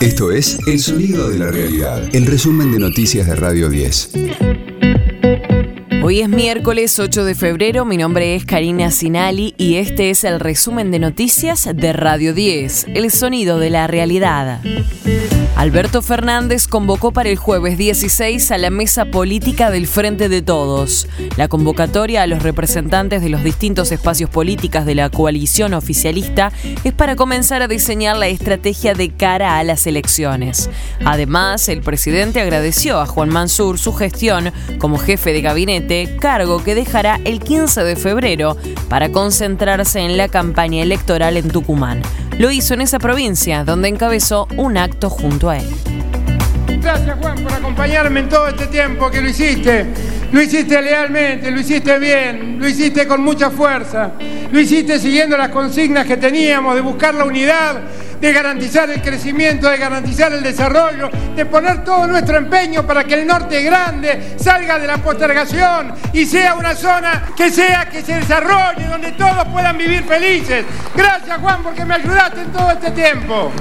Esto es El Sonido de la Realidad, el resumen de noticias de Radio 10. Hoy es miércoles 8 de febrero, mi nombre es Karina Sinali y este es el resumen de noticias de Radio 10, El Sonido de la Realidad. Alberto Fernández convocó para el jueves 16 a la mesa política del Frente de Todos. La convocatoria a los representantes de los distintos espacios políticos de la coalición oficialista es para comenzar a diseñar la estrategia de cara a las elecciones. Además, el presidente agradeció a Juan Mansur su gestión como jefe de gabinete, cargo que dejará el 15 de febrero para concentrarse en la campaña electoral en Tucumán. Lo hizo en esa provincia, donde encabezó un acto junto a él. Gracias Juan por acompañarme en todo este tiempo que lo hiciste. Lo hiciste lealmente, lo hiciste bien, lo hiciste con mucha fuerza, lo hiciste siguiendo las consignas que teníamos de buscar la unidad, de garantizar el crecimiento, de garantizar el desarrollo, de poner todo nuestro empeño para que el norte grande salga de la postergación y sea una zona que sea que se desarrolle, donde todos puedan vivir felices. Gracias Juan porque me ayudaste en todo este tiempo.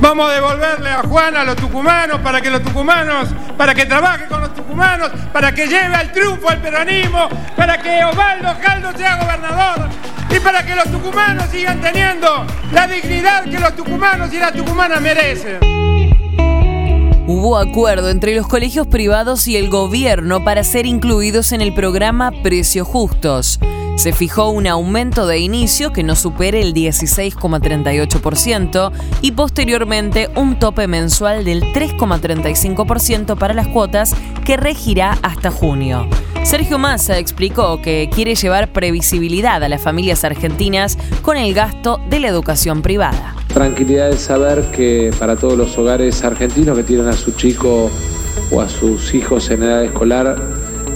Vamos a devolverle a Juan a los tucumanos para que los tucumanos, para que trabaje con los tucumanos, para que lleve al triunfo al peronismo, para que Osvaldo Caldo sea gobernador y para que los tucumanos sigan teniendo la dignidad que los tucumanos y las tucumanas merecen. Hubo acuerdo entre los colegios privados y el gobierno para ser incluidos en el programa Precios Justos. Se fijó un aumento de inicio que no supere el 16,38% y posteriormente un tope mensual del 3,35% para las cuotas que regirá hasta junio. Sergio Massa explicó que quiere llevar previsibilidad a las familias argentinas con el gasto de la educación privada. Tranquilidad de saber que para todos los hogares argentinos que tienen a su chico o a sus hijos en edad escolar,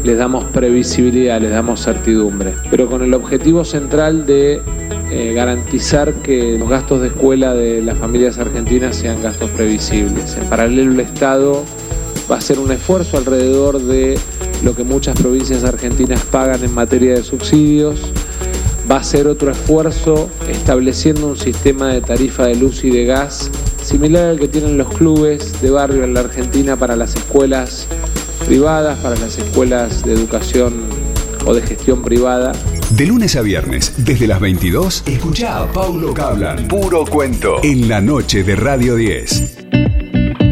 les damos previsibilidad, les damos certidumbre, pero con el objetivo central de eh, garantizar que los gastos de escuela de las familias argentinas sean gastos previsibles. En paralelo el Estado va a hacer un esfuerzo alrededor de lo que muchas provincias argentinas pagan en materia de subsidios. Va a hacer otro esfuerzo estableciendo un sistema de tarifa de luz y de gas similar al que tienen los clubes de barrio en la Argentina para las escuelas privadas, para las escuelas de educación o de gestión privada. De lunes a viernes, desde las 22, escucha a Paulo Cablan. Puro cuento. En la noche de Radio 10.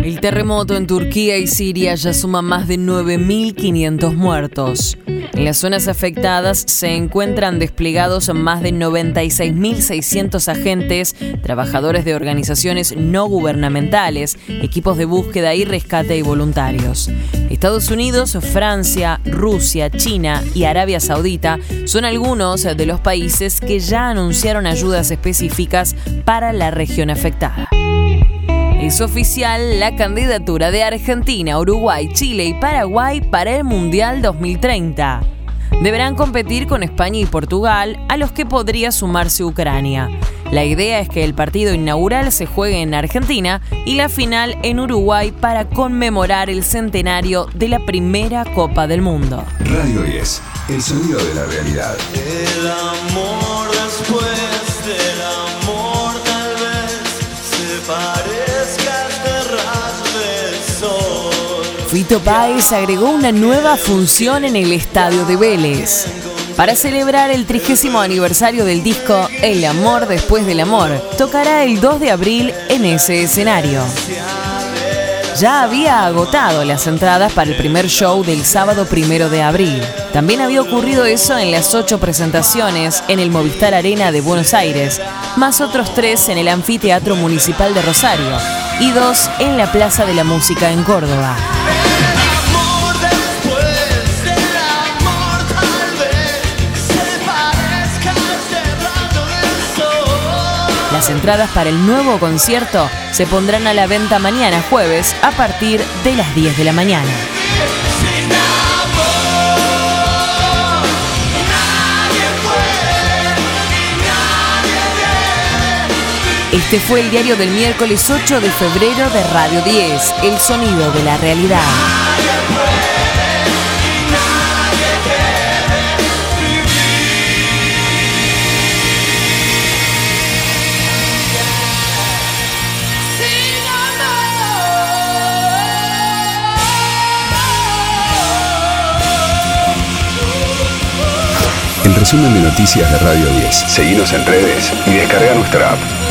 El terremoto en Turquía y Siria ya suma más de 9.500 muertos. En las zonas afectadas se encuentran desplegados más de 96.600 agentes, trabajadores de organizaciones no gubernamentales, equipos de búsqueda y rescate y voluntarios. Estados Unidos, Francia, Rusia, China y Arabia Saudita son algunos de los países que ya anunciaron ayudas específicas para la región afectada. Es oficial la candidatura de Argentina, Uruguay, Chile y Paraguay para el Mundial 2030. Deberán competir con España y Portugal, a los que podría sumarse Ucrania. La idea es que el partido inaugural se juegue en Argentina y la final en Uruguay para conmemorar el centenario de la primera Copa del Mundo. Radio 10, el sonido de la realidad. El amor Fito Páez agregó una nueva función en el estadio de Vélez. Para celebrar el trigésimo aniversario del disco El amor después del amor, tocará el 2 de abril en ese escenario. Ya había agotado las entradas para el primer show del sábado primero de abril. También había ocurrido eso en las ocho presentaciones en el Movistar Arena de Buenos Aires, más otros tres en el Anfiteatro Municipal de Rosario y dos en la Plaza de la Música en Córdoba. Las entradas para el nuevo concierto se pondrán a la venta mañana jueves a partir de las 10 de la mañana. Este fue el diario del miércoles 8 de febrero de Radio 10, El Sonido de la Realidad. Resumen de noticias de Radio 10. Seguimos en redes y descarga nuestra app.